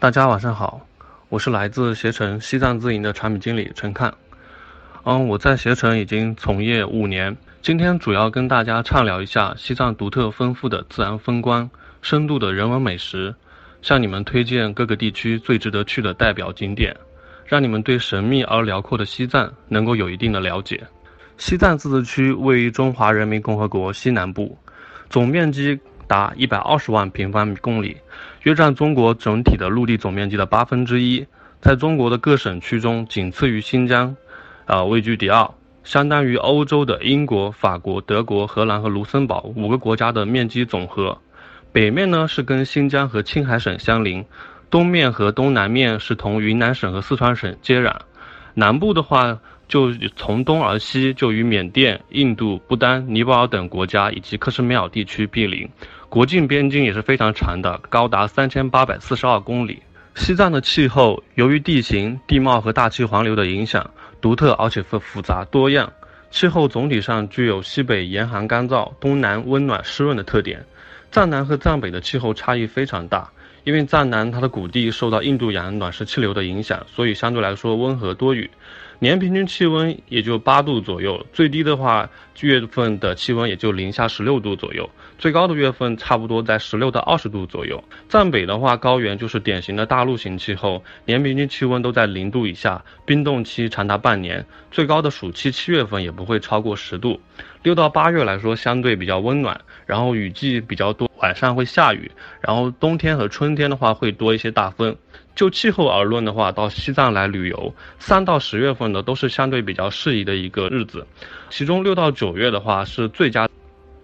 大家晚上好，我是来自携程西藏自营的产品经理陈看。嗯，我在携程已经从业五年，今天主要跟大家畅聊一下西藏独特丰富的自然风光、深度的人文美食，向你们推荐各个地区最值得去的代表景点，让你们对神秘而辽阔的西藏能够有一定的了解。西藏自治区位于中华人民共和国西南部，总面积。达一百二十万平方公里，约占中国整体的陆地总面积的八分之一，在中国的各省区中仅次于新疆，啊位居第二，相当于欧洲的英国、法国、德国、荷兰和卢森堡五个国家的面积总和。北面呢是跟新疆和青海省相邻，东面和东南面是同云南省和四川省接壤，南部的话。就从东而西，就与缅甸、印度、不丹、尼泊尔等国家以及克什米尔地区毗邻，国境边境也是非常长的，高达三千八百四十二公里。西藏的气候由于地形、地貌和大气环流的影响，独特而且复复杂多样。气候总体上具有西北严寒干燥，东南温暖湿润的特点。藏南和藏北的气候差异非常大，因为藏南它的谷地受到印度洋暖湿气流的影响，所以相对来说温和多雨。年平均气温也就八度左右，最低的话月份的气温也就零下十六度左右，最高的月份差不多在十六到二十度左右。藏北的话，高原就是典型的大陆型气候，年平均气温都在零度以下，冰冻期长达半年，最高的暑期七月份也不会超过十度。六到八月来说相对比较温暖，然后雨季比较多，晚上会下雨，然后冬天和春天的话会多一些大风。就气候而论的话，到西藏来旅游，三到十月份呢都是相对比较适宜的一个日子，其中六到九月的话是最佳。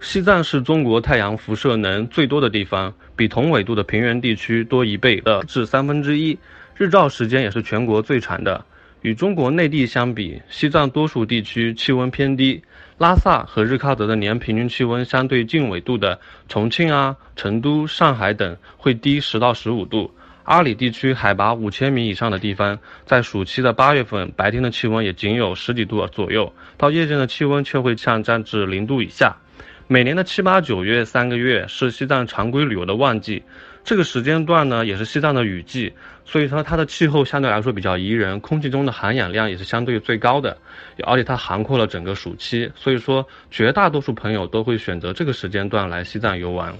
西藏是中国太阳辐射能最多的地方，比同纬度的平原地区多一倍的至三分之一，日照时间也是全国最长的。与中国内地相比，西藏多数地区气温偏低，拉萨和日喀则的年平均气温相对近纬度的重庆啊、成都、上海等会低十到十五度。阿里地区海拔五千米以上的地方，在暑期的八月份，白天的气温也仅有十几度左右，到夜间的气温却会降降至零度以下。每年的七八九月三个月是西藏常规旅游的旺季，这个时间段呢也是西藏的雨季，所以说它的气候相对来说比较宜人，空气中的含氧量也是相对最高的，而且它涵括了整个暑期，所以说绝大多数朋友都会选择这个时间段来西藏游玩。